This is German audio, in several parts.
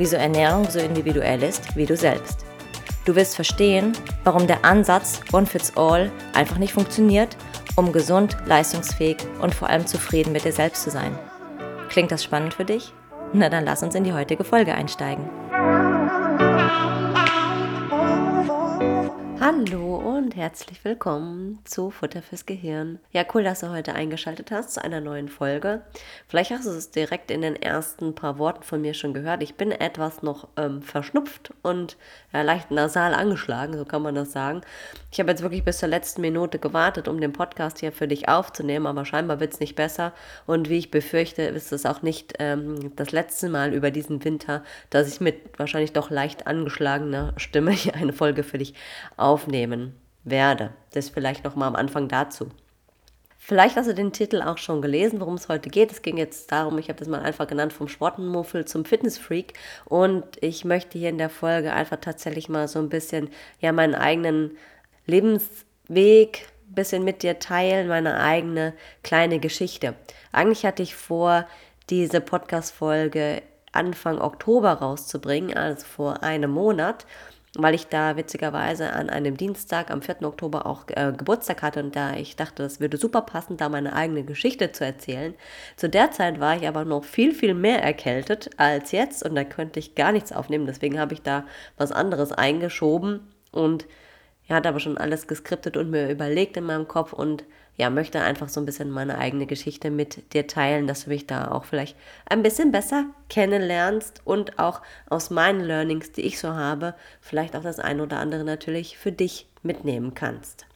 wieso Ernährung so individuell ist wie du selbst. Du wirst verstehen, warum der Ansatz One Fits All einfach nicht funktioniert, um gesund, leistungsfähig und vor allem zufrieden mit dir selbst zu sein. Klingt das spannend für dich? Na dann lass uns in die heutige Folge einsteigen. Hallo und herzlich willkommen zu Futter fürs Gehirn. Ja, cool, dass du heute eingeschaltet hast zu einer neuen Folge. Vielleicht hast du es direkt in den ersten paar Worten von mir schon gehört. Ich bin etwas noch ähm, verschnupft und ja, leicht nasal angeschlagen, so kann man das sagen. Ich habe jetzt wirklich bis zur letzten Minute gewartet, um den Podcast hier für dich aufzunehmen, aber scheinbar wird es nicht besser. Und wie ich befürchte, ist es auch nicht ähm, das letzte Mal über diesen Winter, dass ich mit wahrscheinlich doch leicht angeschlagener Stimme hier eine Folge für dich aufnehmen werde. Das vielleicht noch mal am Anfang dazu. Vielleicht hast du den Titel auch schon gelesen, worum es heute geht. Es ging jetzt darum, ich habe das mal einfach genannt, vom Sportenmuffel zum Fitnessfreak. Und ich möchte hier in der Folge einfach tatsächlich mal so ein bisschen, ja, meinen eigenen Lebensweg ein bisschen mit dir teilen, meine eigene kleine Geschichte. Eigentlich hatte ich vor, diese Podcast-Folge Anfang Oktober rauszubringen, also vor einem Monat weil ich da witzigerweise an einem Dienstag am 4. Oktober auch äh, Geburtstag hatte und da ich dachte, das würde super passen, da meine eigene Geschichte zu erzählen. Zu der Zeit war ich aber noch viel, viel mehr erkältet als jetzt und da könnte ich gar nichts aufnehmen. Deswegen habe ich da was anderes eingeschoben und er hat aber schon alles geskriptet und mir überlegt in meinem Kopf und ja, möchte einfach so ein bisschen meine eigene Geschichte mit dir teilen, dass du mich da auch vielleicht ein bisschen besser kennenlernst und auch aus meinen Learnings, die ich so habe, vielleicht auch das eine oder andere natürlich für dich mitnehmen kannst.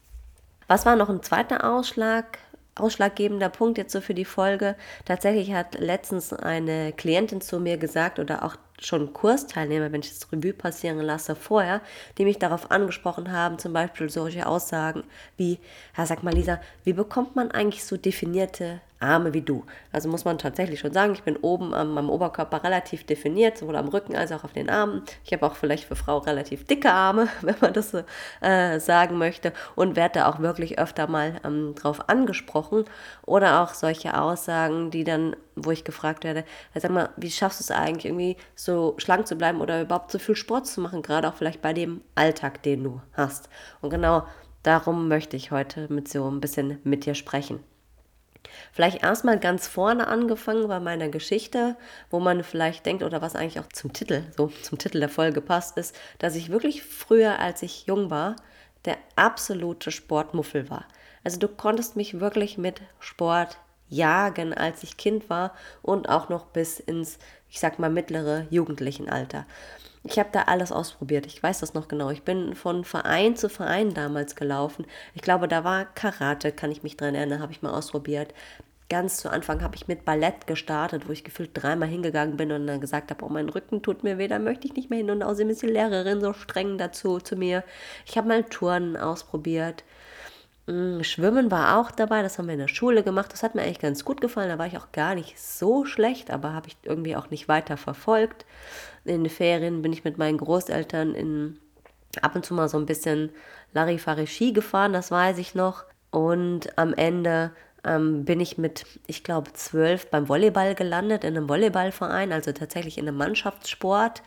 Was war noch ein zweiter Ausschlag? ausschlaggebender Punkt jetzt so für die Folge. Tatsächlich hat letztens eine Klientin zu mir gesagt oder auch schon Kursteilnehmer, wenn ich das Revue passieren lasse, vorher, die mich darauf angesprochen haben, zum Beispiel solche Aussagen wie, ja, sag mal Lisa, wie bekommt man eigentlich so definierte Arme wie du. Also muss man tatsächlich schon sagen, ich bin oben am, am Oberkörper relativ definiert, sowohl am Rücken als auch auf den Armen. Ich habe auch vielleicht für Frau relativ dicke Arme, wenn man das so äh, sagen möchte, und werde da auch wirklich öfter mal ähm, drauf angesprochen. Oder auch solche Aussagen, die dann, wo ich gefragt werde, sag mal, wie schaffst du es eigentlich irgendwie so schlank zu bleiben oder überhaupt so viel Sport zu machen, gerade auch vielleicht bei dem Alltag, den du hast. Und genau darum möchte ich heute mit so ein bisschen mit dir sprechen. Vielleicht erstmal ganz vorne angefangen bei meiner Geschichte, wo man vielleicht denkt, oder was eigentlich auch zum Titel, so zum Titel der Folge passt, ist, dass ich wirklich früher, als ich jung war, der absolute Sportmuffel war. Also du konntest mich wirklich mit Sport jagen, als ich Kind war und auch noch bis ins, ich sag mal, mittlere Jugendlichenalter. Ich habe da alles ausprobiert. Ich weiß das noch genau. Ich bin von Verein zu Verein damals gelaufen. Ich glaube, da war Karate, kann ich mich dran erinnern, habe ich mal ausprobiert. Ganz zu Anfang habe ich mit Ballett gestartet, wo ich gefühlt dreimal hingegangen bin und dann gesagt habe, oh, mein Rücken tut mir weh, da möchte ich nicht mehr hin. Und außerdem ist die Lehrerin so streng dazu zu mir. Ich habe mal Turnen ausprobiert. Mm, Schwimmen war auch dabei, das haben wir in der Schule gemacht. Das hat mir eigentlich ganz gut gefallen. Da war ich auch gar nicht so schlecht, aber habe ich irgendwie auch nicht weiter verfolgt. In den Ferien bin ich mit meinen Großeltern in, ab und zu mal so ein bisschen Larifari-Ski gefahren, das weiß ich noch. Und am Ende ähm, bin ich mit, ich glaube, zwölf beim Volleyball gelandet, in einem Volleyballverein, also tatsächlich in einem Mannschaftssport.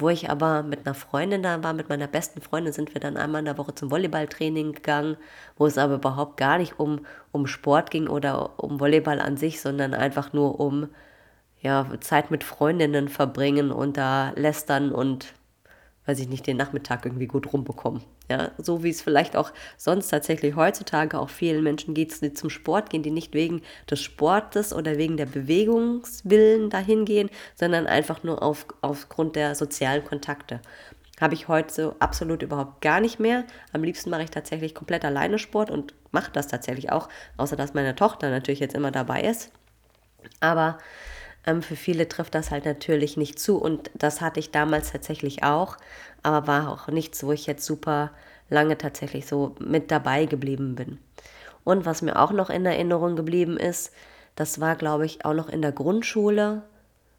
Wo ich aber mit einer Freundin da war, mit meiner besten Freundin, sind wir dann einmal in der Woche zum Volleyballtraining gegangen, wo es aber überhaupt gar nicht um, um Sport ging oder um Volleyball an sich, sondern einfach nur um ja, Zeit mit Freundinnen verbringen und da lästern und weiß ich nicht, den Nachmittag irgendwie gut rumbekommen. Ja, so wie es vielleicht auch sonst tatsächlich heutzutage auch vielen Menschen geht, die zum Sport gehen, die nicht wegen des Sportes oder wegen der Bewegungswillen dahin gehen, sondern einfach nur auf, aufgrund der sozialen Kontakte. Habe ich heute so absolut überhaupt gar nicht mehr. Am liebsten mache ich tatsächlich komplett alleine Sport und mache das tatsächlich auch, außer dass meine Tochter natürlich jetzt immer dabei ist. Aber Ähm, für viele trifft das halt natürlich nicht zu und das hatte ich damals tatsächlich auch, aber war auch nichts, wo ich jetzt super lange tatsächlich so mit dabei geblieben bin. Und was mir auch noch in Erinnerung geblieben ist, das war, glaube ich, auch noch in der Grundschule.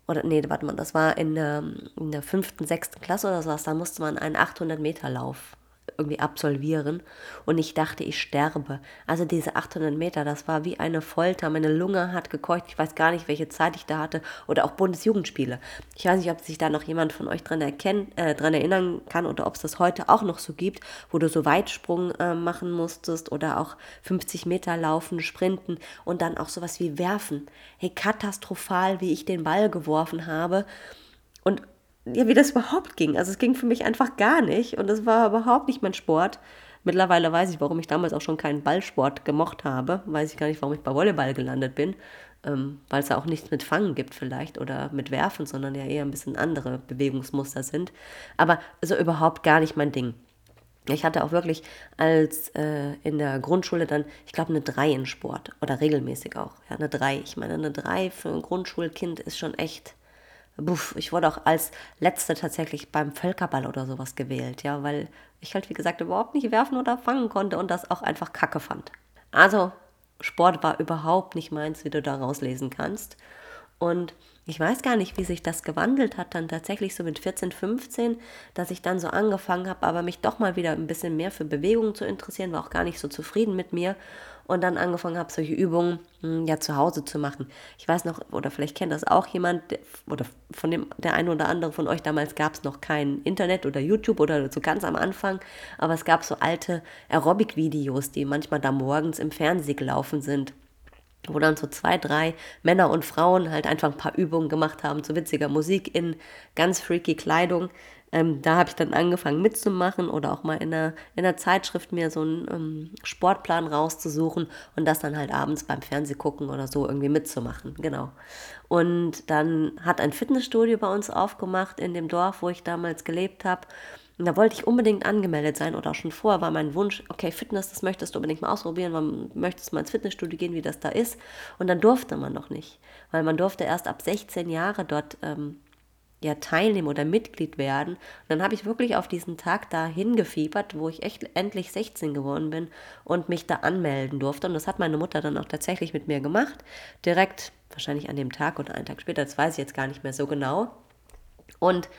Oder nee, warte mal, das war in der, in der fünften, sechsten Klasse oder sowas. Da musste man einen 800-Meter-Lauf irgendwie absolvieren und ich dachte, ich sterbe. Also diese 800 Meter, das war wie eine Folter. Meine Lunge hat gekeucht. Ich weiß gar nicht, welche Zeit ich da hatte. Oder auch Bundesjugendspiele. Ich weiß nicht, ob sich da noch jemand von euch dran, erkennen, äh, dran erinnern kann oder ob es das heute auch noch so gibt, wo du so Weitsprung äh, machen musstest oder auch 50 Meter laufen, sprinten und dann auch sowas wie werfen. Hey, katastrophal, wie ich den Ball geworfen habe. Und ja, wie das überhaupt ging. Also es ging für mich einfach gar nicht und es war überhaupt nicht mein Sport. Mittlerweile weiß ich, warum ich damals auch schon keinen Ballsport gemocht habe. Weiß ich gar nicht, warum ich bei Volleyball gelandet bin. Ähm, weil es ja auch nichts mit Fangen gibt vielleicht oder mit Werfen, sondern ja eher ein bisschen andere Bewegungsmuster sind. Aber so überhaupt gar nicht mein Ding. Ich hatte auch wirklich als äh, in der Grundschule dann, ich glaube, eine 3 in Sport oder regelmäßig auch. Ja, eine 3. Ich meine, eine 3 für ein Grundschulkind ist schon echt Buff, ich wurde auch als Letzte tatsächlich beim Völkerball oder sowas gewählt, ja, weil ich halt, wie gesagt, überhaupt nicht werfen oder fangen konnte und das auch einfach kacke fand. Also, Sport war überhaupt nicht meins, wie du da rauslesen kannst. Und ich weiß gar nicht, wie sich das gewandelt hat, dann tatsächlich so mit 14, 15, dass ich dann so angefangen habe, aber mich doch mal wieder ein bisschen mehr für Bewegung zu interessieren, war auch gar nicht so zufrieden mit mir und dann angefangen habe, solche Übungen hm, ja zu Hause zu machen. Ich weiß noch, oder vielleicht kennt das auch jemand, oder von dem der eine oder andere von euch, damals gab es noch kein Internet oder YouTube oder so ganz am Anfang, aber es gab so alte Aerobic-Videos, die manchmal da morgens im Fernsehen gelaufen sind wo dann so zwei, drei Männer und Frauen halt einfach ein paar Übungen gemacht haben zu witziger Musik in ganz freaky Kleidung. Ähm, da habe ich dann angefangen mitzumachen oder auch mal in einer, in einer Zeitschrift mir so einen ähm, Sportplan rauszusuchen und das dann halt abends beim Fernsehgucken oder so irgendwie mitzumachen. Genau. Und dann hat ein Fitnessstudio bei uns aufgemacht in dem Dorf, wo ich damals gelebt habe. Und da wollte ich unbedingt angemeldet sein oder auch schon vorher war mein Wunsch, okay, Fitness, das möchtest du unbedingt mal ausprobieren, man möchtest mal ins Fitnessstudio gehen, wie das da ist. Und dann durfte man noch nicht, weil man durfte erst ab 16 Jahre dort ähm, ja, teilnehmen oder Mitglied werden. Und dann habe ich wirklich auf diesen Tag da hingefiebert, wo ich echt endlich 16 geworden bin und mich da anmelden durfte. Und das hat meine Mutter dann auch tatsächlich mit mir gemacht. Direkt, wahrscheinlich an dem Tag oder einen Tag später, das weiß ich jetzt gar nicht mehr so genau. Und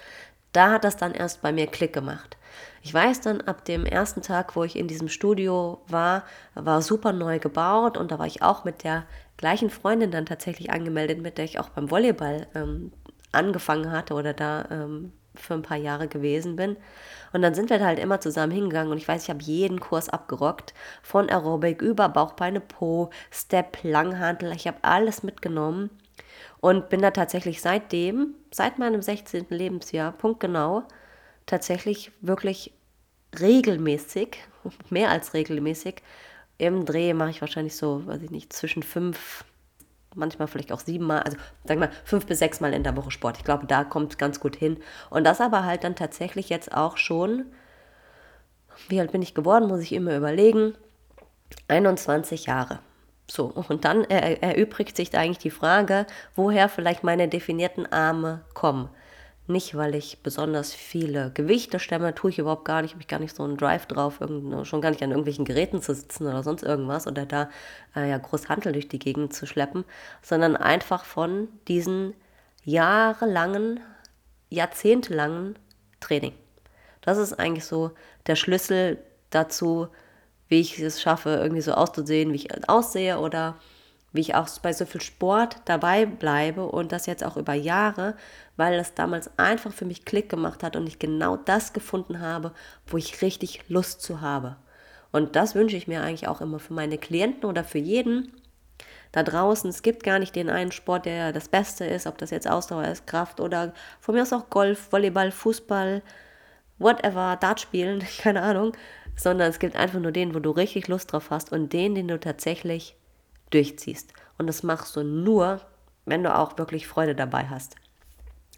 da hat das dann erst bei mir Klick gemacht. Ich weiß dann, ab dem ersten Tag, wo ich in diesem Studio war, war super neu gebaut und da war ich auch mit der gleichen Freundin dann tatsächlich angemeldet, mit der ich auch beim Volleyball ähm, angefangen hatte oder da ähm, für ein paar Jahre gewesen bin. Und dann sind wir halt immer zusammen hingegangen und ich weiß, ich habe jeden Kurs abgerockt. Von Aerobic über Bauchbeine, Po, Step, Langhantel. Ich habe alles mitgenommen und bin da tatsächlich seitdem, seit meinem 16. Lebensjahr, punktgenau, tatsächlich wirklich regelmäßig, mehr als regelmäßig, im Dreh mache ich wahrscheinlich so, weiß ich nicht, zwischen fünf manchmal vielleicht auch siebenmal, also sag mal fünf bis sechs Mal in der Woche Sport. Ich glaube, da kommt es ganz gut hin. Und das aber halt dann tatsächlich jetzt auch schon, wie alt bin ich geworden, muss ich immer überlegen, 21 Jahre. So, und dann erübrigt sich da eigentlich die Frage, woher vielleicht meine definierten Arme kommen. Nicht, weil ich besonders viele Gewichte stemme, tue ich überhaupt gar nicht, habe ich gar nicht so einen Drive drauf, schon gar nicht an irgendwelchen Geräten zu sitzen oder sonst irgendwas oder da äh, ja groß Handel durch die Gegend zu schleppen, sondern einfach von diesen jahrelangen, jahrzehntelangen Training. Das ist eigentlich so der Schlüssel dazu, wie ich es schaffe, irgendwie so auszusehen, wie ich aussehe oder wie ich auch bei so viel Sport dabei bleibe und das jetzt auch über Jahre, weil es damals einfach für mich Klick gemacht hat und ich genau das gefunden habe, wo ich richtig Lust zu habe. Und das wünsche ich mir eigentlich auch immer für meine Klienten oder für jeden da draußen. Es gibt gar nicht den einen Sport, der das Beste ist, ob das jetzt Ausdauer ist, Kraft oder von mir aus auch Golf, Volleyball, Fußball, whatever, Dart spielen, keine Ahnung, sondern es gibt einfach nur den, wo du richtig Lust drauf hast und den, den du tatsächlich durchziehst. Und das machst du nur, wenn du auch wirklich Freude dabei hast.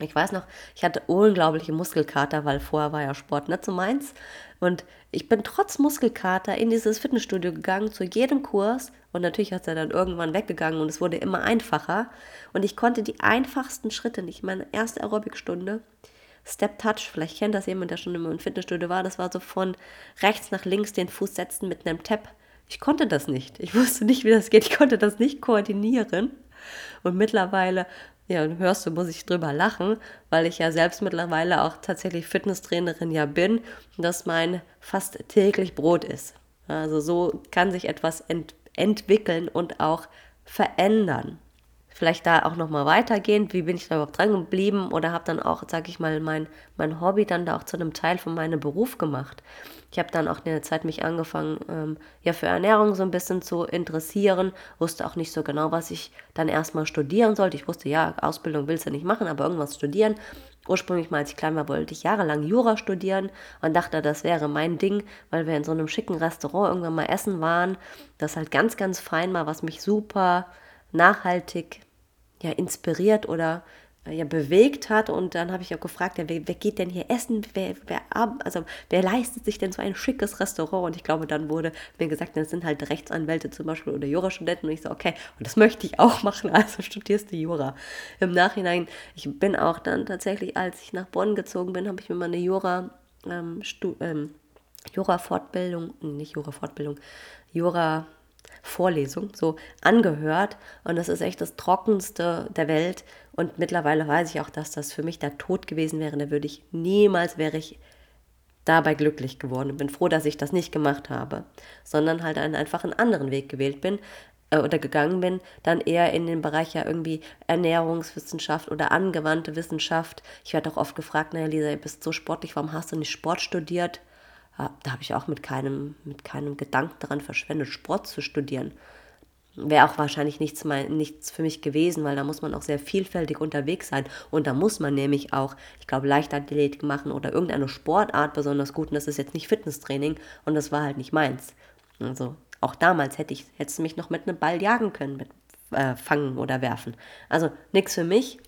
Ich weiß noch, ich hatte unglaubliche Muskelkater, weil vorher war ja Sport nicht so meins. Und ich bin trotz Muskelkater in dieses Fitnessstudio gegangen, zu jedem Kurs. Und natürlich hat er dann irgendwann weggegangen und es wurde immer einfacher. Und ich konnte die einfachsten Schritte nicht. Meine erste Aerobicstunde, Step Touch, vielleicht kennt das jemand, der schon immer im Fitnessstudio war. Das war so von rechts nach links den Fuß setzen mit einem Tap. Ich konnte das nicht. Ich wusste nicht, wie das geht. Ich konnte das nicht koordinieren. Und mittlerweile ja, hörst du, muss ich drüber lachen, weil ich ja selbst mittlerweile auch tatsächlich Fitnesstrainerin ja bin und das mein fast täglich Brot ist. Also so kann sich etwas ent entwickeln und auch verändern vielleicht da auch nochmal weitergehend, wie bin ich da überhaupt dran geblieben oder habe dann auch, sage ich mal, mein, mein Hobby dann da auch zu einem Teil von meinem Beruf gemacht. Ich habe dann auch eine Zeit mich angefangen, ähm, ja, für Ernährung so ein bisschen zu interessieren, wusste auch nicht so genau, was ich dann erstmal studieren sollte. Ich wusste, ja, Ausbildung willst du nicht machen, aber irgendwas studieren. Ursprünglich mal, als ich klein war, wollte ich jahrelang Jura studieren und dachte, das wäre mein Ding, weil wir in so einem schicken Restaurant irgendwann mal essen waren. Das halt ganz, ganz fein war, was mich super nachhaltig ja, inspiriert oder ja, bewegt hat. Und dann habe ich auch gefragt, ja, wer, wer, geht denn hier essen? Wer, wer, also, wer leistet sich denn so ein schickes Restaurant? Und ich glaube, dann wurde mir gesagt, das sind halt Rechtsanwälte zum Beispiel oder Jurastudenten. Und ich so, okay, und das möchte ich auch machen, also studierst du Jura. Im Nachhinein, ich bin auch dann tatsächlich, als ich nach Bonn gezogen bin, habe ich mir mal eine Jura, ähm, ähm, Jura-Fortbildung, nicht Jura-Fortbildung, Jura, Vorlesung so angehört und das ist echt das Trockenste der Welt und mittlerweile weiß ich auch, dass das für mich der Tod gewesen wäre, da würde ich niemals, wäre ich dabei glücklich geworden und bin froh, dass ich das nicht gemacht habe, sondern halt einen, einfach einen anderen Weg gewählt bin äh, oder gegangen bin, dann eher in den Bereich ja irgendwie Ernährungswissenschaft oder angewandte Wissenschaft. Ich werde auch oft gefragt, naja Lisa, du bist so sportlich, warum hast du nicht Sport studiert? da habe ich auch mit keinem, mit keinem Gedanken daran verschwendet, Sport zu studieren. Wäre auch wahrscheinlich nichts, mein, nichts für mich gewesen, weil da muss man auch sehr vielfältig unterwegs sein. Und da muss man nämlich auch, ich glaube, Leichtathletik machen oder irgendeine Sportart besonders gut. Und das ist jetzt nicht Fitnesstraining und das war halt nicht meins. Also auch damals hätte ich hätte mich noch mit einem Ball jagen können, mit äh, fangen oder werfen. Also nichts für mich,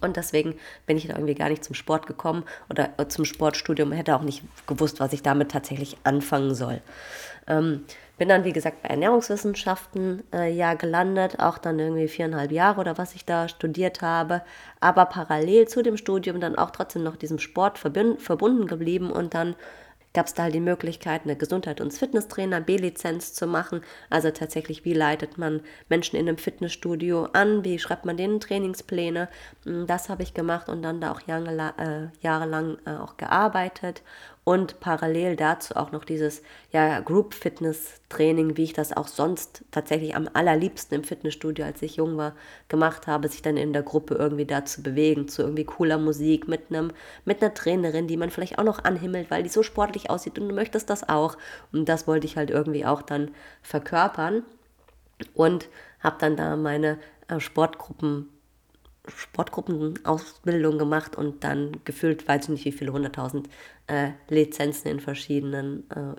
und deswegen bin ich da irgendwie gar nicht zum Sport gekommen oder äh, zum Sportstudium, hätte auch nicht gewusst, was ich damit tatsächlich anfangen soll. Ähm, bin dann, wie gesagt, bei Ernährungswissenschaften äh, ja gelandet, auch dann irgendwie viereinhalb Jahre oder was ich da studiert habe, aber parallel zu dem Studium dann auch trotzdem noch diesem Sport verbunden geblieben und dann gab es da halt die Möglichkeit, eine Gesundheit- und Fitnesstrainer B-Lizenz zu machen. Also tatsächlich, wie leitet man Menschen in einem Fitnessstudio an, wie schreibt man denen Trainingspläne. Hm, das habe ich gemacht und dann da auch jahrelang, äh, jahrelang äh, auch gearbeitet und parallel dazu auch noch dieses ja, Group Fitness Training, wie ich das auch sonst tatsächlich am allerliebsten im Fitnessstudio, als ich jung war, gemacht habe, sich dann in der Gruppe irgendwie da zu bewegen, zu irgendwie cooler Musik mit einem mit einer Trainerin, die man vielleicht auch noch anhimmelt, weil die so sportlich aussieht und du möchtest das auch. Und das wollte ich halt irgendwie auch dann verkörpern. Und habe dann da meine äh, Sportgruppen Sportgruppenausbildung gemacht und dann gefühlt, weiß ich nicht wie viele hunderttausend äh, Lizenzen in verschiedenen äh,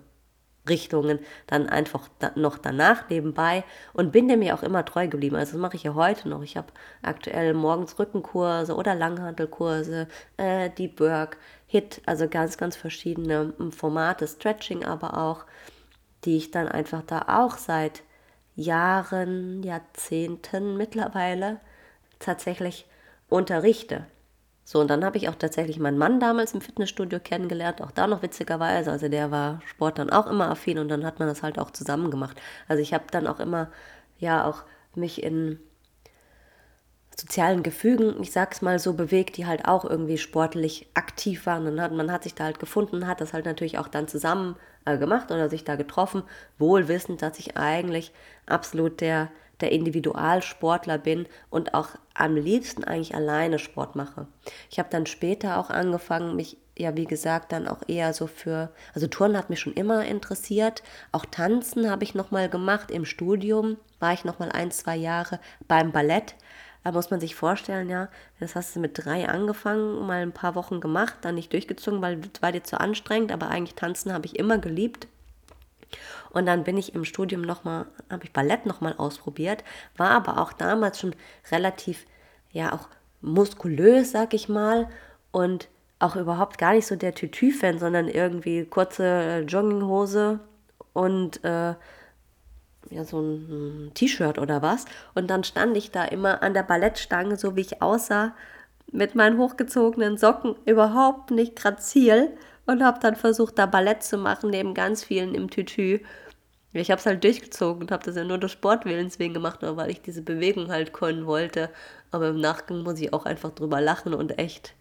Richtungen, dann einfach da, noch danach nebenbei und bin dem ja auch immer treu geblieben. Also das mache ich ja heute noch. Ich habe aktuell morgens Rückenkurse oder Langhantelkurse, äh, Deep Work, Hit, also ganz, ganz verschiedene hm, Formate, Stretching aber auch, die ich dann einfach da auch seit Jahren, Jahrzehnten mittlerweile tatsächlich unterrichte. So, und dann habe ich auch tatsächlich meinen Mann damals im Fitnessstudio kennengelernt, auch da noch witzigerweise. Also der war Sport dann auch immer affin und dann hat man das halt auch zusammen gemacht. Also ich habe dann auch immer, ja, auch mich in sozialen Gefügen, ich sag's mal so, bewegt, die halt auch irgendwie sportlich aktiv waren. Und hat, man hat sich da halt gefunden, hat das halt natürlich auch dann zusammen äh, gemacht oder sich da getroffen, wohl wissend, dass ich eigentlich absolut der der Individualsportler bin und auch am liebsten eigentlich alleine Sport mache. Ich habe dann später auch angefangen, mich ja, wie gesagt, dann auch eher so für, also Turnen hat mich schon immer interessiert. Auch Tanzen habe ich nochmal gemacht. Im Studium war ich nochmal ein, zwei Jahre beim Ballett. Da muss man sich vorstellen, ja, das hast du mit drei angefangen, mal ein paar Wochen gemacht, dann nicht durchgezogen, weil es war dir zu anstrengend, aber eigentlich tanzen habe ich immer geliebt. Und dann bin ich im Studium nochmal, habe ich Ballett nochmal ausprobiert, war aber auch damals schon relativ, ja, auch muskulös, sag ich mal, und auch überhaupt gar nicht so der Tütü-Fan, sondern irgendwie kurze Jogginghose und äh, ja, so ein T-Shirt oder was. Und dann stand ich da immer an der Ballettstange, so wie ich aussah, mit meinen hochgezogenen Socken überhaupt nicht grazil und habe dann versucht, da Ballett zu machen, neben ganz vielen im Tütü. Ich habe es halt durchgezogen und habe das ja nur des Sportwillens wegen gemacht, aber weil ich diese Bewegung halt können wollte. Aber im Nachgang muss ich auch einfach drüber lachen und echt,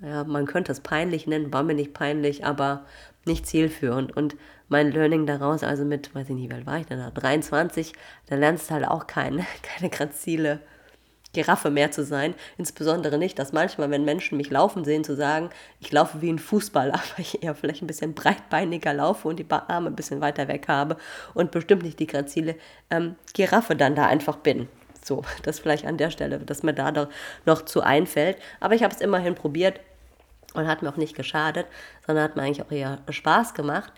ja, man könnte es peinlich nennen, war mir nicht peinlich, aber nicht zielführend. Und mein Learning daraus, also mit, weiß ich nicht, wie alt war ich denn da, 23, da lernst du halt auch keine, keine grazile Giraffe mehr zu sein. Insbesondere nicht, dass manchmal, wenn Menschen mich laufen sehen, zu sagen, ich laufe wie ein Fußballer, weil ich eher vielleicht ein bisschen breitbeiniger laufe und die Arme ein bisschen weiter weg habe und bestimmt nicht die grazile ähm, Giraffe dann da einfach bin. So, das vielleicht an der Stelle, dass mir da noch zu einfällt. Aber ich habe es immerhin probiert und hat mir auch nicht geschadet, sondern hat mir eigentlich auch eher Spaß gemacht.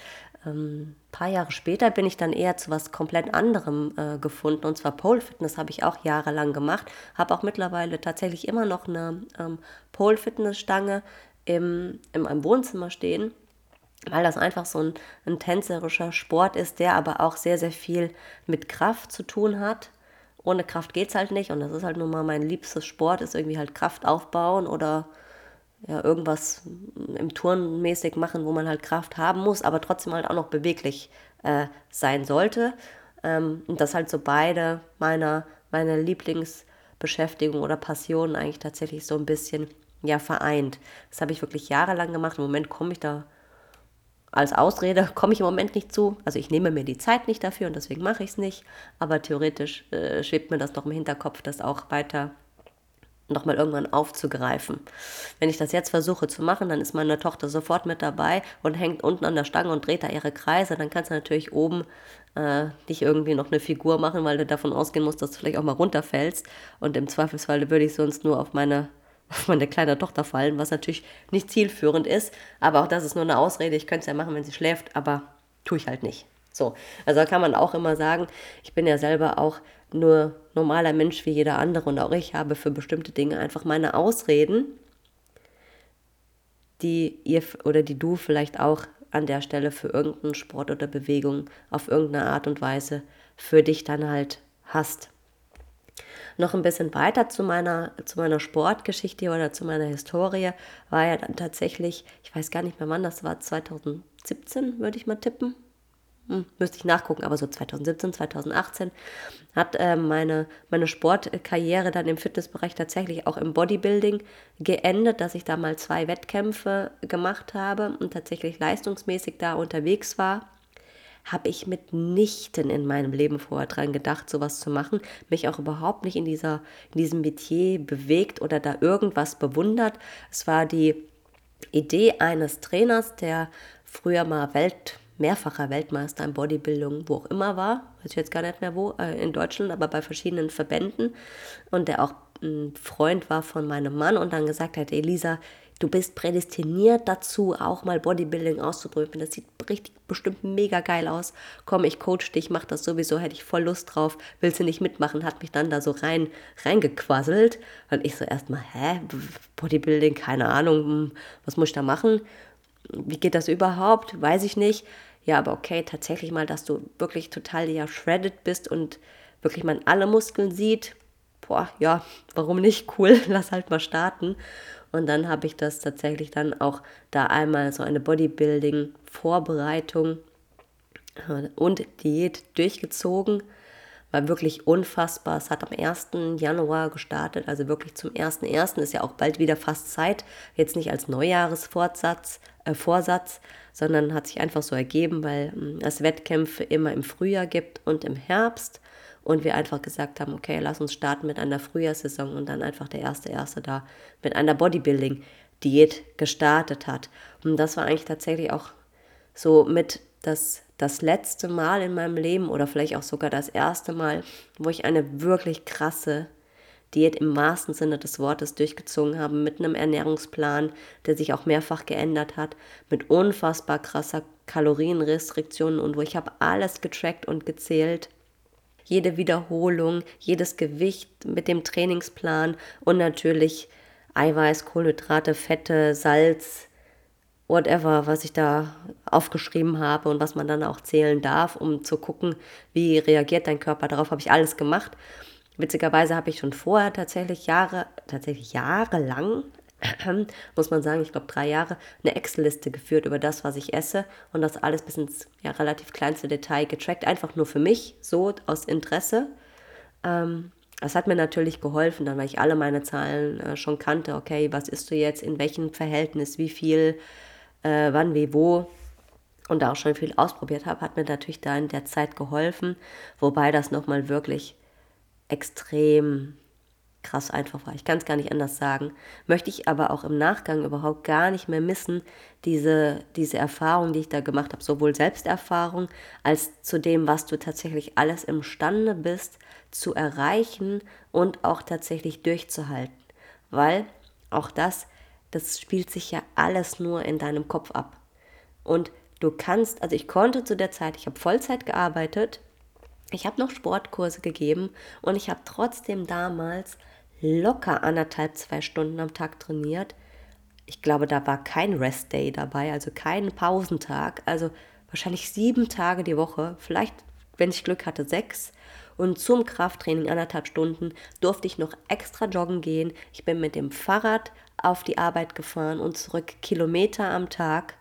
Ähm, paar Jahre später bin ich dann eher zu was komplett anderem äh, gefunden und zwar Pole Fitness habe ich auch jahrelang gemacht, habe auch mittlerweile tatsächlich immer noch eine ähm, Pole Fitness Stange im, in meinem Wohnzimmer stehen, weil das einfach so ein, ein tänzerischer Sport ist, der aber auch sehr, sehr viel mit Kraft zu tun hat. Ohne Kraft geht es halt nicht und das ist halt nun mal mein liebstes Sport, ist irgendwie halt Kraft aufbauen oder ja, irgendwas im Turn mäßig machen, wo man halt Kraft haben muss, aber trotzdem halt auch noch beweglich äh, sein sollte. Ähm, und das halt so beide meiner, meine Lieblingsbeschäftigung oder Passionen eigentlich tatsächlich so ein bisschen ja, vereint. Das habe ich wirklich jahrelang gemacht. Im Moment komme ich da als Ausrede, komme ich im Moment nicht zu. Also ich nehme mir die Zeit nicht dafür und deswegen mache ich es nicht. Aber theoretisch äh, schwebt mir das noch im Hinterkopf, das auch weiter nochmal irgendwann aufzugreifen. Wenn ich das jetzt versuche zu machen, dann ist meine Tochter sofort mit dabei und hängt unten an der Stange und dreht da ihre Kreise. Dann kannst du natürlich oben äh, nicht irgendwie noch eine Figur machen, weil du davon ausgehen musst, dass du vielleicht auch mal runterfällst. Und im Zweifelsfall würde ich sonst nur auf meine, auf meine kleine Tochter fallen, was natürlich nicht zielführend ist. Aber auch das ist nur eine Ausrede. Ich könnte es ja machen, wenn sie schläft, aber tue ich halt nicht. So, also kann man auch immer sagen, ich bin ja selber auch nur normaler Mensch wie jeder andere und auch ich habe für bestimmte Dinge einfach meine Ausreden, die ihr oder die du vielleicht auch an der Stelle für irgendeinen Sport oder Bewegung auf irgendeine Art und Weise für dich dann halt hast. Noch ein bisschen weiter zu meiner, zu meiner Sportgeschichte oder zu meiner Historie war ja dann tatsächlich, ich weiß gar nicht mehr wann das war, 2017 würde ich mal tippen, hm, müsste ich nachgucken, aber so 2017, 2018 hat äh, meine, meine Sportkarriere dann im Fitnessbereich tatsächlich auch im Bodybuilding geendet, dass ich da mal zwei Wettkämpfe gemacht habe und tatsächlich leistungsmäßig da unterwegs war. Habe ich mitnichten in meinem Leben vorher dran gedacht, sowas zu machen, mich auch überhaupt nicht in, dieser, in diesem Metier bewegt oder da irgendwas bewundert. Es war die Idee eines Trainers, der früher mal Welt mehrfacher Weltmeister in Bodybuilding, wo auch immer war, weiß ich jetzt gar nicht mehr wo, äh, in Deutschland, aber bei verschiedenen Verbänden und der auch ein Freund war von meinem Mann und dann gesagt hat, Elisa, du bist prädestiniert dazu, auch mal Bodybuilding auszuprobieren. Das sieht richtig bestimmt mega geil aus. Komm, ich coach dich, mach das sowieso, hätte ich voll Lust drauf. Willst du nicht mitmachen? Hat mich dann da so rein reingequasselt und ich so erstmal, hä, Bodybuilding, keine Ahnung, hm, was muss ich da machen? Wie geht das überhaupt? Weiß ich nicht ja, aber okay, tatsächlich mal, dass du wirklich total ja shredded bist und wirklich man alle Muskeln sieht, boah, ja, warum nicht? Cool, lass halt mal starten. Und dann habe ich das tatsächlich dann auch da einmal so eine Bodybuilding-Vorbereitung äh, und Diät durchgezogen. War wirklich unfassbar. Es hat am 1. Januar gestartet, also wirklich zum 1.1. ist ja auch bald wieder fast Zeit. Jetzt nicht als Neujahresvorsatz, äh, Vorsatz, sondern hat sich einfach so ergeben, weil hm, es Wettkämpfe immer im Frühjahr gibt und im Herbst und wir einfach gesagt haben, okay, lass uns starten mit einer Frühjahrssaison und dann einfach der erste erste da mit einer Bodybuilding Diät gestartet hat. Und das war eigentlich tatsächlich auch so mit das das letzte Mal in meinem Leben oder vielleicht auch sogar das erste Mal, wo ich eine wirklich krasse Diät im wahrsten Sinne des Wortes durchgezogen habe, mit einem Ernährungsplan, der sich auch mehrfach geändert hat, mit unfassbar krasser Kalorienrestriktionen und wo ich habe alles getrackt und gezählt. Jede Wiederholung, jedes Gewicht mit dem Trainingsplan und natürlich Eiweiß, Kohlenhydrate, Fette, Salz, whatever, was ich da aufgeschrieben habe und was man dann auch zählen darf, um zu gucken, wie reagiert dein Körper darauf, habe ich alles gemacht. Witzigerweise habe ich schon vorher tatsächlich Jahre, tatsächlich jahrelang, muss man sagen, ich glaube drei Jahre, eine Excel-Liste geführt über das, was ich esse und das alles bis ins ja, relativ kleinste Detail getrackt, einfach nur für mich, so aus Interesse. Ähm, das hat mir natürlich geholfen, dann weil ich alle meine Zahlen äh, schon kannte. Okay, was isst du jetzt, in welchem Verhältnis, wie viel, äh, wann, wie, wo. Und da auch schon viel ausprobiert habe, hat mir natürlich da in der Zeit geholfen. Wobei das nochmal wirklich extrem krass einfach war. Ich kann es gar nicht anders sagen. Möchte ich aber auch im Nachgang überhaupt gar nicht mehr missen, diese, diese Erfahrung, die ich da gemacht habe, sowohl Selbsterfahrung als zu dem, was du tatsächlich alles imstande bist zu erreichen und auch tatsächlich durchzuhalten. Weil auch das, das spielt sich ja alles nur in deinem Kopf ab. Und du kannst, also ich konnte zu der Zeit, ich habe Vollzeit gearbeitet, ich habe noch Sportkurse gegeben und ich habe trotzdem damals locker anderthalb, zwei Stunden am Tag trainiert. Ich glaube, da war kein Rest Day dabei, also kein Pausentag. Also wahrscheinlich sieben Tage die Woche, vielleicht, wenn ich Glück hatte, sechs. Und zum Krafttraining anderthalb Stunden durfte ich noch extra joggen gehen. Ich bin mit dem Fahrrad auf die Arbeit gefahren und zurück Kilometer am Tag.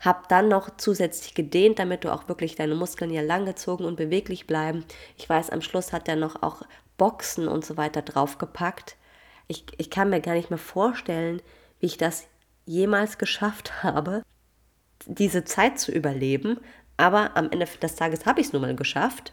Hab dann noch zusätzlich gedehnt, damit du auch wirklich deine Muskeln ja langgezogen und beweglich bleiben. Ich weiß, am Schluss hat er noch auch Boxen und so weiter draufgepackt. Ich, ich kann mir gar nicht mehr vorstellen, wie ich das jemals geschafft habe, diese Zeit zu überleben. Aber am Ende des Tages habe ich es nun mal geschafft.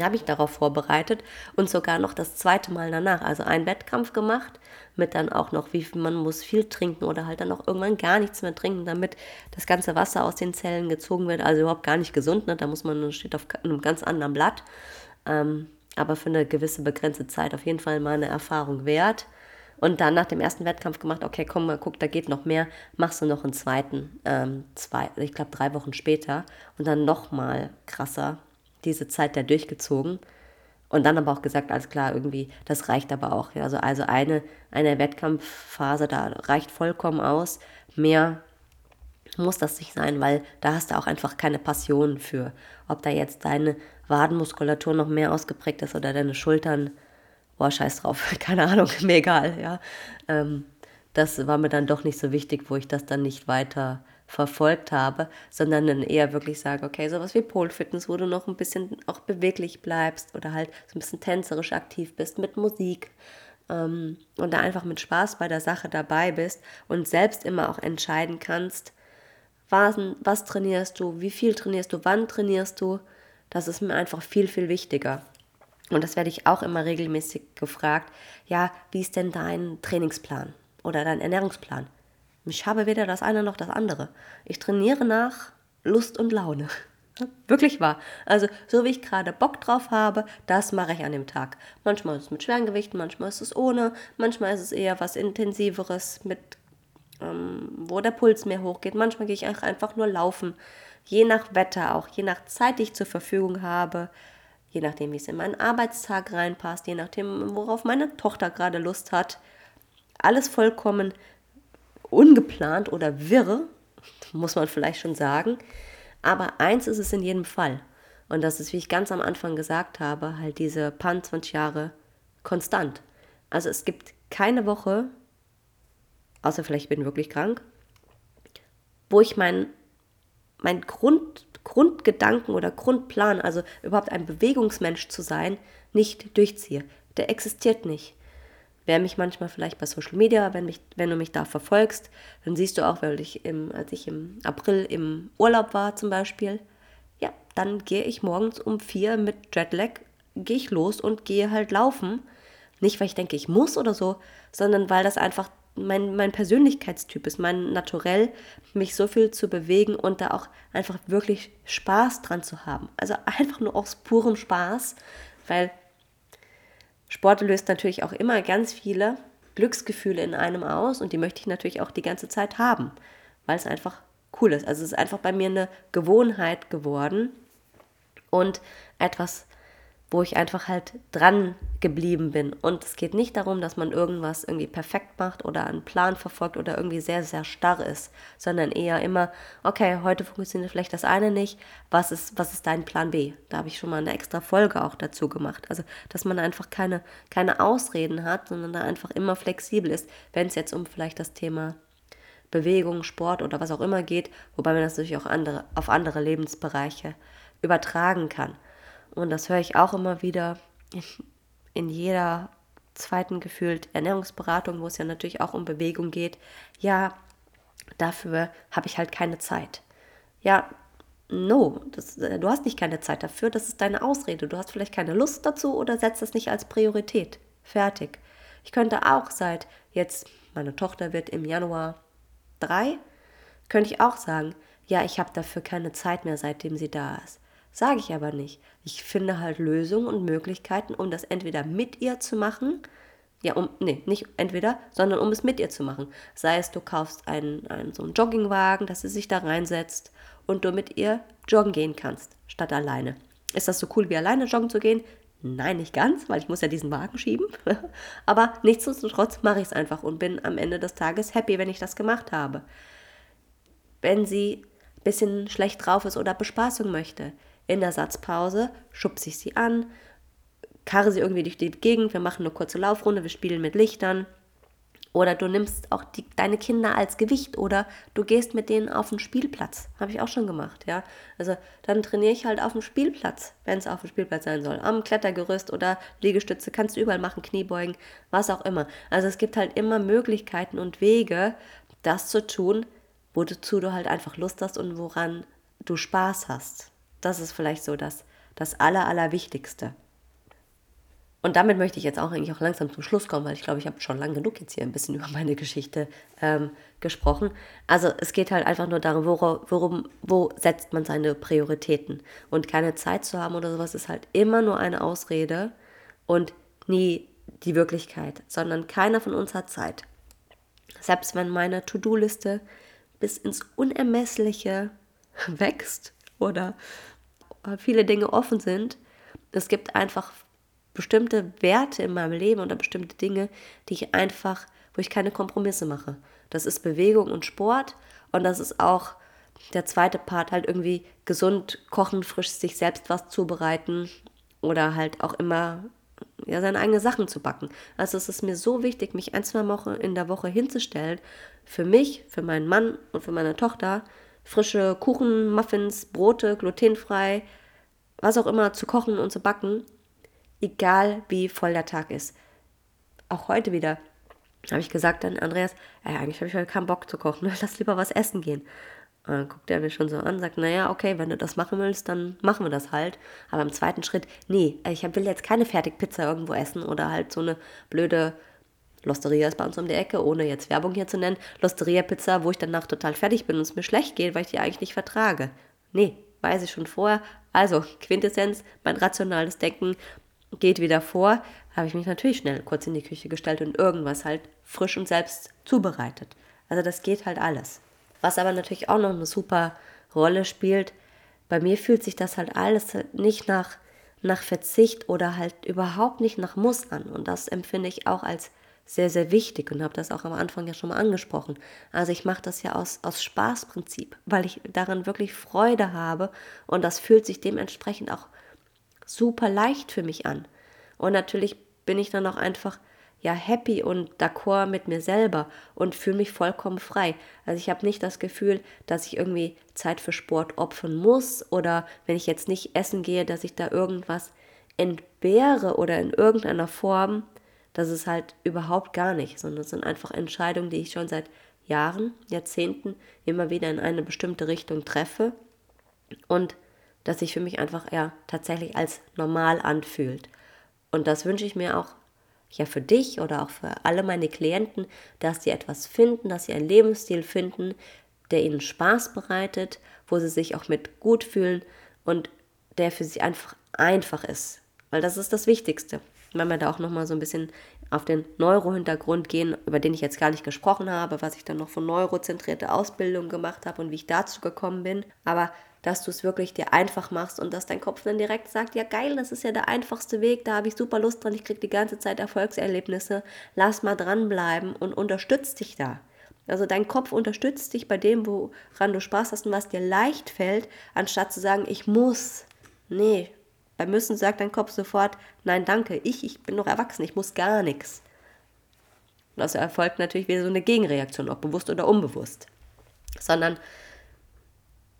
Habe ich darauf vorbereitet und sogar noch das zweite Mal danach, also einen Wettkampf gemacht, mit dann auch noch, wie man muss viel trinken oder halt dann auch irgendwann gar nichts mehr trinken, damit das ganze Wasser aus den Zellen gezogen wird, also überhaupt gar nicht gesund, ne? da muss man, steht auf einem ganz anderen Blatt. Ähm, aber für eine gewisse begrenzte Zeit auf jeden Fall mal eine Erfahrung wert. Und dann nach dem ersten Wettkampf gemacht, okay, komm mal, guck, da geht noch mehr, machst du noch einen zweiten, ähm, zwei, ich glaube drei Wochen später und dann noch mal krasser diese Zeit da durchgezogen. Und dann aber auch gesagt, alles klar, irgendwie, das reicht aber auch. Ja. Also, also eine, eine Wettkampfphase, da reicht vollkommen aus. Mehr muss das nicht sein, weil da hast du auch einfach keine Passion für. Ob da jetzt deine Wadenmuskulatur noch mehr ausgeprägt ist oder deine Schultern, boah, scheiß drauf, keine Ahnung, mir egal, ja. Ähm, das war mir dann doch nicht so wichtig, wo ich das dann nicht weiter verfolgt habe, sondern dann eher wirklich sage, okay, sowas wie Pole Fitness, wo du noch ein bisschen auch beweglich bleibst oder halt so ein bisschen tänzerisch aktiv bist mit Musik ähm, und da einfach mit Spaß bei der Sache dabei bist und selbst immer auch entscheiden kannst, was, was trainierst du, wie viel trainierst du, wann trainierst du, das ist mir einfach viel, viel wichtiger. Und das werde ich auch immer regelmäßig gefragt, ja, wie ist denn dein Trainingsplan oder dein Ernährungsplan? Ich habe weder das eine noch das andere. Ich trainiere nach Lust und Laune. Wirklich wahr. Also, so wie ich gerade Bock drauf habe, das mache ich an dem Tag. Manchmal ist es mit schweren Gewichten, manchmal ist es ohne, manchmal ist es eher was Intensiveres, mit, ähm, wo der Puls mehr hochgeht. Manchmal gehe ich einfach nur laufen. Je nach Wetter auch, je nach Zeit, die ich zur Verfügung habe, je nachdem, wie es in meinen Arbeitstag reinpasst, je nachdem, worauf meine Tochter gerade Lust hat. Alles vollkommen ungeplant oder wirr, muss man vielleicht schon sagen. Aber eins ist es in jedem Fall. Und das ist, wie ich ganz am Anfang gesagt habe, halt diese Pan 20 Jahre konstant. Also es gibt keine Woche, außer vielleicht bin ich wirklich krank, wo ich mein, mein Grund, Grundgedanken oder Grundplan, also überhaupt ein Bewegungsmensch zu sein, nicht durchziehe. Der existiert nicht. Wer mich manchmal vielleicht bei Social Media, wenn, mich, wenn du mich da verfolgst, dann siehst du auch, weil ich im, als ich im April im Urlaub war zum Beispiel, ja, dann gehe ich morgens um vier mit Jetlag, gehe ich los und gehe halt laufen. Nicht, weil ich denke, ich muss oder so, sondern weil das einfach mein, mein Persönlichkeitstyp ist, mein Naturell, mich so viel zu bewegen und da auch einfach wirklich Spaß dran zu haben. Also einfach nur aus purem Spaß, weil Sport löst natürlich auch immer ganz viele Glücksgefühle in einem aus und die möchte ich natürlich auch die ganze Zeit haben, weil es einfach cool ist. Also es ist einfach bei mir eine Gewohnheit geworden und etwas, wo ich einfach halt dran geblieben bin. Und es geht nicht darum, dass man irgendwas irgendwie perfekt macht oder einen Plan verfolgt oder irgendwie sehr, sehr starr ist, sondern eher immer, okay, heute funktioniert vielleicht das eine nicht, was ist, was ist dein Plan B? Da habe ich schon mal eine extra Folge auch dazu gemacht. Also, dass man einfach keine, keine Ausreden hat, sondern da einfach immer flexibel ist, wenn es jetzt um vielleicht das Thema Bewegung, Sport oder was auch immer geht, wobei man das natürlich auch andere, auf andere Lebensbereiche übertragen kann. Und das höre ich auch immer wieder in jeder zweiten gefühlt Ernährungsberatung, wo es ja natürlich auch um Bewegung geht. Ja, dafür habe ich halt keine Zeit. Ja, no, das, äh, du hast nicht keine Zeit dafür, das ist deine Ausrede. Du hast vielleicht keine Lust dazu oder setzt das nicht als Priorität. Fertig. Ich könnte auch seit jetzt, meine Tochter wird im Januar drei, könnte ich auch sagen, ja, ich habe dafür keine Zeit mehr, seitdem sie da ist. Sage ich aber nicht. Ich finde halt Lösungen und Möglichkeiten, um das entweder mit ihr zu machen, ja, um, nee, nicht entweder, sondern um es mit ihr zu machen. Sei es, du kaufst einen, einen so einen Joggingwagen, dass sie sich da reinsetzt und du mit ihr joggen gehen kannst, statt alleine. Ist das so cool, wie alleine joggen zu gehen? Nein, nicht ganz, weil ich muss ja diesen Wagen schieben. Aber nichtsdestotrotz mache ich es einfach und bin am Ende des Tages happy, wenn ich das gemacht habe. Wenn sie ein bisschen schlecht drauf ist oder Bespaßung möchte, in der Satzpause schubse ich sie an, karre sie irgendwie durch die Gegend, wir machen eine kurze Laufrunde, wir spielen mit Lichtern. Oder du nimmst auch die, deine Kinder als Gewicht oder du gehst mit denen auf den Spielplatz. Habe ich auch schon gemacht, ja. Also dann trainiere ich halt auf dem Spielplatz, wenn es auf dem Spielplatz sein soll. Am Klettergerüst oder Liegestütze kannst du überall machen, Kniebeugen, was auch immer. Also es gibt halt immer Möglichkeiten und Wege, das zu tun, wozu du halt einfach Lust hast und woran du Spaß hast. Das ist vielleicht so das, das Aller, Allerwichtigste. Und damit möchte ich jetzt auch eigentlich auch langsam zum Schluss kommen, weil ich glaube, ich habe schon lange genug jetzt hier ein bisschen über meine Geschichte ähm, gesprochen. Also es geht halt einfach nur darum, worum, worum, wo setzt man seine Prioritäten. Und keine Zeit zu haben oder sowas ist halt immer nur eine Ausrede und nie die Wirklichkeit, sondern keiner von uns hat Zeit. Selbst wenn meine To-Do-Liste bis ins Unermessliche wächst oder viele Dinge offen sind. Es gibt einfach bestimmte Werte in meinem Leben oder bestimmte Dinge, die ich einfach, wo ich keine Kompromisse mache. Das ist Bewegung und Sport und das ist auch der zweite Part, halt irgendwie gesund kochen, frisch sich selbst was zubereiten oder halt auch immer ja, seine eigenen Sachen zu backen. Also es ist mir so wichtig, mich ein, zwei Wochen in der Woche hinzustellen, für mich, für meinen Mann und für meine Tochter, frische Kuchen, Muffins, Brote, glutenfrei, was auch immer zu kochen und zu backen, egal wie voll der Tag ist. Auch heute wieder habe ich gesagt an Andreas, ey, eigentlich habe ich heute keinen Bock zu kochen, lass lieber was essen gehen. Und dann guckt er mich schon so an, sagt, naja, okay, wenn du das machen willst, dann machen wir das halt. Aber im zweiten Schritt, nee, ich will jetzt keine Fertigpizza irgendwo essen oder halt so eine blöde Losteria ist bei uns um die Ecke, ohne jetzt Werbung hier zu nennen. Losteria-Pizza, wo ich danach total fertig bin und es mir schlecht geht, weil ich die eigentlich nicht vertrage. Nee, weiß ich schon vorher. Also, Quintessenz, mein rationales Denken geht wieder vor. Habe ich mich natürlich schnell kurz in die Küche gestellt und irgendwas halt frisch und selbst zubereitet. Also, das geht halt alles. Was aber natürlich auch noch eine super Rolle spielt, bei mir fühlt sich das halt alles nicht nach, nach Verzicht oder halt überhaupt nicht nach Muss an. Und das empfinde ich auch als sehr, sehr wichtig und habe das auch am Anfang ja schon mal angesprochen. Also ich mache das ja aus, aus Spaßprinzip, weil ich daran wirklich Freude habe und das fühlt sich dementsprechend auch super leicht für mich an. Und natürlich bin ich dann auch einfach ja happy und d'accord mit mir selber und fühle mich vollkommen frei. Also ich habe nicht das Gefühl, dass ich irgendwie Zeit für Sport opfern muss oder wenn ich jetzt nicht essen gehe, dass ich da irgendwas entbehre oder in irgendeiner Form das ist halt überhaupt gar nicht, sondern es sind einfach Entscheidungen, die ich schon seit Jahren, Jahrzehnten immer wieder in eine bestimmte Richtung treffe und dass sich für mich einfach ja tatsächlich als normal anfühlt. Und das wünsche ich mir auch ja für dich oder auch für alle meine Klienten, dass sie etwas finden, dass sie einen Lebensstil finden, der ihnen Spaß bereitet, wo sie sich auch mit gut fühlen und der für sie einfach einfach ist. Weil das ist das Wichtigste wenn wir da auch nochmal so ein bisschen auf den Neuro-Hintergrund gehen, über den ich jetzt gar nicht gesprochen habe, was ich dann noch von neurozentrierte Ausbildung gemacht habe und wie ich dazu gekommen bin. Aber dass du es wirklich dir einfach machst und dass dein Kopf dann direkt sagt, ja geil, das ist ja der einfachste Weg, da habe ich super Lust dran, ich kriege die ganze Zeit Erfolgserlebnisse, lass mal dranbleiben und unterstützt dich da. Also dein Kopf unterstützt dich bei dem, woran du Spaß hast und was dir leicht fällt, anstatt zu sagen, ich muss. Nee, bei müssen sagt dein Kopf sofort, nein, danke, ich, ich bin noch erwachsen, ich muss gar nichts. Und das erfolgt natürlich wieder so eine Gegenreaktion, ob bewusst oder unbewusst. Sondern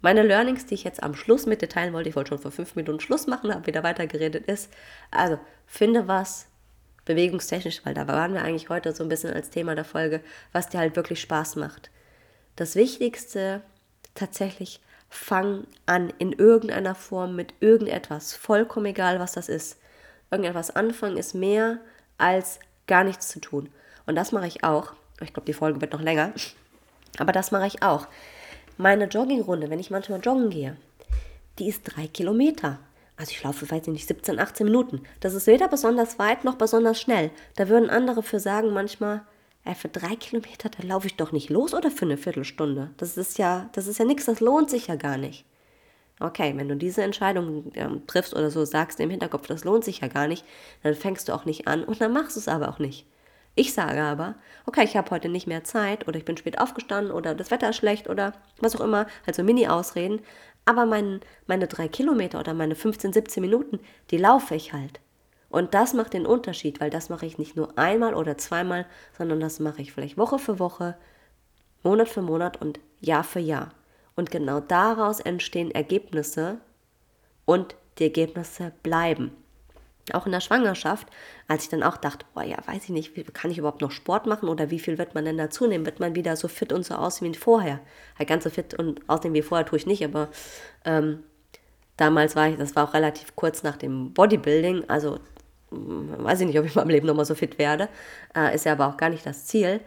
meine Learnings, die ich jetzt am Schluss mit dir teilen wollte, ich wollte schon vor fünf Minuten Schluss machen, habe wieder weitergeredet, ist, also finde was, bewegungstechnisch, weil da waren wir eigentlich heute so ein bisschen als Thema der Folge, was dir halt wirklich Spaß macht. Das Wichtigste tatsächlich, fang an in irgendeiner Form mit irgendetwas, vollkommen egal, was das ist. Irgendetwas anfangen ist mehr als gar nichts zu tun. Und das mache ich auch. Ich glaube, die Folge wird noch länger. Aber das mache ich auch. Meine Joggingrunde, wenn ich manchmal joggen gehe, die ist drei Kilometer. Also ich laufe, weiß ich nicht, 17, 18 Minuten. Das ist weder besonders weit noch besonders schnell. Da würden andere für sagen manchmal, ey, für drei Kilometer, da laufe ich doch nicht los oder für eine Viertelstunde. Das ist ja, das ist ja nichts, das lohnt sich ja gar nicht. Okay, wenn du diese Entscheidung ähm, triffst oder so sagst im Hinterkopf, das lohnt sich ja gar nicht, dann fängst du auch nicht an und dann machst du es aber auch nicht. Ich sage aber, okay, ich habe heute nicht mehr Zeit oder ich bin spät aufgestanden oder das Wetter ist schlecht oder was auch immer, also Mini-Ausreden, aber mein, meine drei Kilometer oder meine 15, 17 Minuten, die laufe ich halt. Und das macht den Unterschied, weil das mache ich nicht nur einmal oder zweimal, sondern das mache ich vielleicht Woche für Woche, Monat für Monat und Jahr für Jahr. Und genau daraus entstehen Ergebnisse und die Ergebnisse bleiben auch in der Schwangerschaft, als ich dann auch dachte, boah, ja, weiß ich nicht, kann ich überhaupt noch Sport machen oder wie viel wird man denn dazu nehmen? Wird man wieder so fit und so aussehen wie vorher? Halt ganz so fit und aussehen wie vorher tue ich nicht, aber ähm, damals war ich, das war auch relativ kurz nach dem Bodybuilding, also weiß ich nicht, ob ich in meinem Leben nochmal so fit werde, äh, ist ja aber auch gar nicht das Ziel.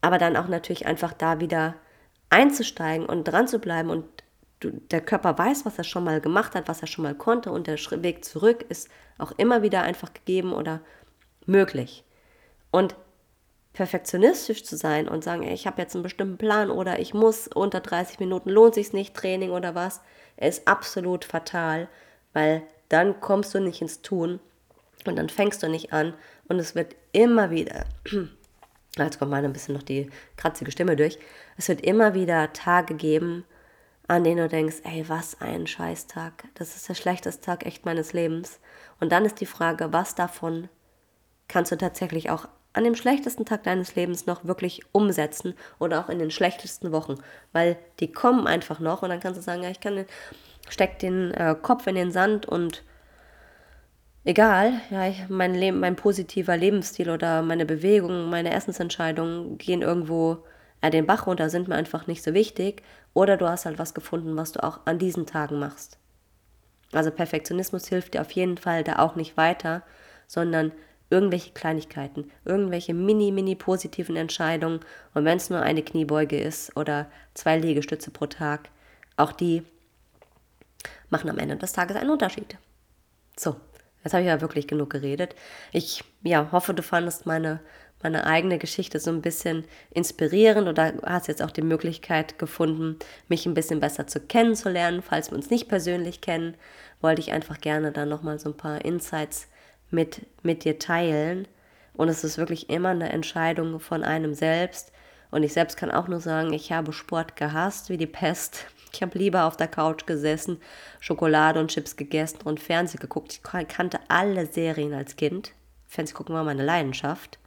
Aber dann auch natürlich einfach da wieder einzusteigen und dran zu bleiben und der Körper weiß, was er schon mal gemacht hat, was er schon mal konnte und der Weg zurück ist auch immer wieder einfach gegeben oder möglich. Und perfektionistisch zu sein und sagen, ich habe jetzt einen bestimmten Plan oder ich muss unter 30 Minuten lohnt sich nicht Training oder was, ist absolut fatal, weil dann kommst du nicht ins Tun und dann fängst du nicht an und es wird immer wieder Jetzt kommt mal ein bisschen noch die kratzige Stimme durch. Es wird immer wieder Tage geben, an denen du denkst, ey, was ein Scheißtag. Das ist der schlechteste Tag echt meines Lebens. Und dann ist die Frage, was davon kannst du tatsächlich auch an dem schlechtesten Tag deines Lebens noch wirklich umsetzen oder auch in den schlechtesten Wochen, weil die kommen einfach noch und dann kannst du sagen, ja, ich kann den, steck den äh, Kopf in den Sand und egal, ja, ich, mein Leben, mein positiver Lebensstil oder meine Bewegungen, meine Essensentscheidungen gehen irgendwo äh, den Bach runter, sind mir einfach nicht so wichtig oder du hast halt was gefunden, was du auch an diesen Tagen machst. Also Perfektionismus hilft dir auf jeden Fall da auch nicht weiter, sondern irgendwelche Kleinigkeiten, irgendwelche mini, mini positiven Entscheidungen. Und wenn es nur eine Kniebeuge ist oder zwei Liegestütze pro Tag, auch die machen am Ende des Tages einen Unterschied. So, jetzt habe ich ja wirklich genug geredet. Ich ja, hoffe, du fandest meine meine eigene Geschichte so ein bisschen inspirierend oder hast jetzt auch die Möglichkeit gefunden, mich ein bisschen besser zu kennenzulernen. Falls wir uns nicht persönlich kennen, wollte ich einfach gerne dann nochmal so ein paar Insights mit, mit dir teilen. Und es ist wirklich immer eine Entscheidung von einem selbst. Und ich selbst kann auch nur sagen, ich habe Sport gehasst wie die Pest. Ich habe lieber auf der Couch gesessen, Schokolade und Chips gegessen und Fernsehen geguckt. Ich kannte alle Serien als Kind. Fernsehen gucken war meine Leidenschaft.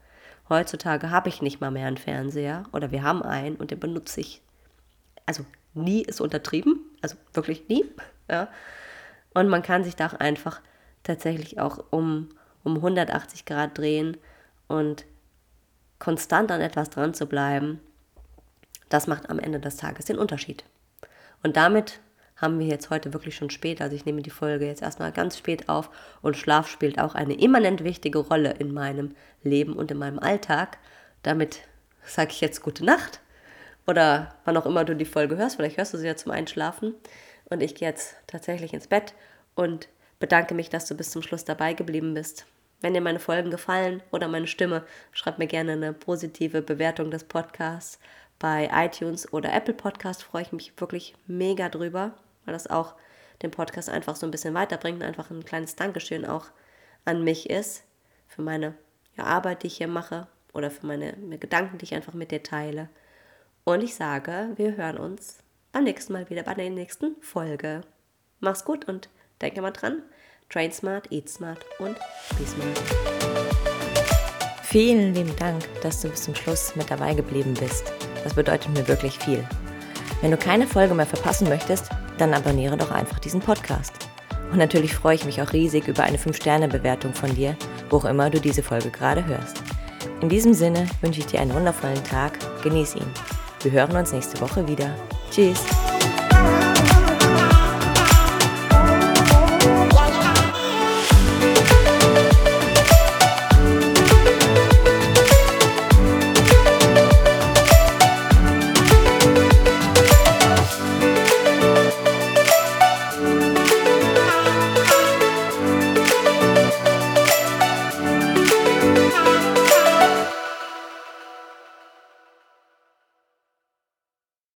Heutzutage habe ich nicht mal mehr einen Fernseher oder wir haben einen und den benutze ich. Also nie ist untertrieben, also wirklich nie. Ja. Und man kann sich da auch einfach tatsächlich auch um, um 180 Grad drehen und konstant an etwas dran zu bleiben, das macht am Ende des Tages den Unterschied. Und damit haben wir jetzt heute wirklich schon spät. Also ich nehme die Folge jetzt erstmal ganz spät auf und Schlaf spielt auch eine immanent wichtige Rolle in meinem Leben und in meinem Alltag. Damit sage ich jetzt gute Nacht oder wann auch immer du die Folge hörst. Vielleicht hörst du sie ja zum Einschlafen. Und ich gehe jetzt tatsächlich ins Bett und bedanke mich, dass du bis zum Schluss dabei geblieben bist. Wenn dir meine Folgen gefallen oder meine Stimme, schreib mir gerne eine positive Bewertung des Podcasts. Bei iTunes oder Apple Podcast freue ich mich wirklich mega drüber. weil das auch den Podcast einfach so ein bisschen weiterbringt und einfach ein kleines Dankeschön auch an mich ist für meine ja, Arbeit, die ich hier mache oder für meine Gedanken, die ich einfach mit dir teile. Und ich sage, wir hören uns beim nächsten Mal wieder bei der nächsten Folge. Mach's gut und denke mal dran. Train smart, eat smart und be smart. Vielen lieben Dank, dass du bis zum Schluss mit dabei geblieben bist. Das bedeutet mir wirklich viel. Wenn du keine Folge mehr verpassen möchtest, dann abonniere doch einfach diesen Podcast. Und natürlich freue ich mich auch riesig über eine 5-Sterne-Bewertung von dir, wo auch immer du diese Folge gerade hörst. In diesem Sinne wünsche ich dir einen wundervollen Tag, genieß ihn. Wir hören uns nächste Woche wieder. Tschüss!